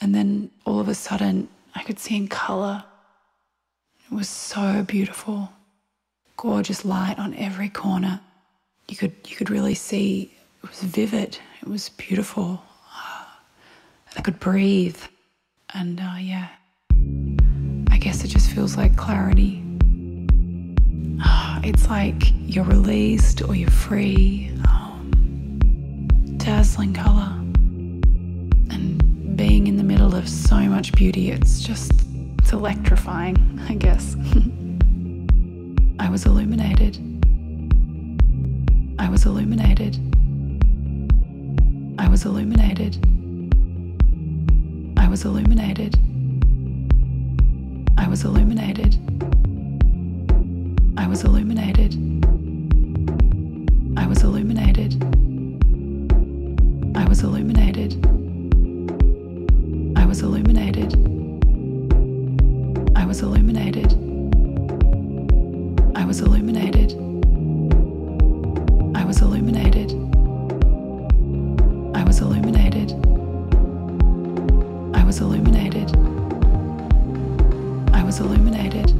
And then all of a sudden, I could see in color. It was so beautiful. Gorgeous light on every corner. You could you could really see it was vivid. It was beautiful. I could breathe. And uh, yeah, I guess it just feels like clarity. It's like you're released or you're free. Um, dazzling color. And being in the middle of so much beauty, it's just, it's electrifying, I guess. I was illuminated. I was illuminated. I was illuminated. I was illuminated. I was illuminated. I was illuminated. I was illuminated. I was illuminated. I was illuminated. I was illuminated. I was illuminated. I was illuminated. I was illuminated. I was illuminated. I was illuminated.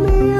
love.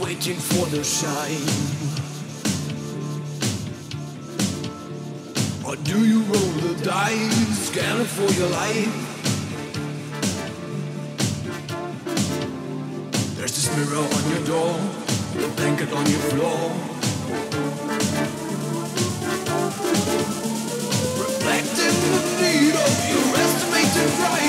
Waiting for the shine? Or do you roll the dice, scanning for your life? There's this mirror on your door, the blanket on your floor. Reflecting the need of your estimated pride.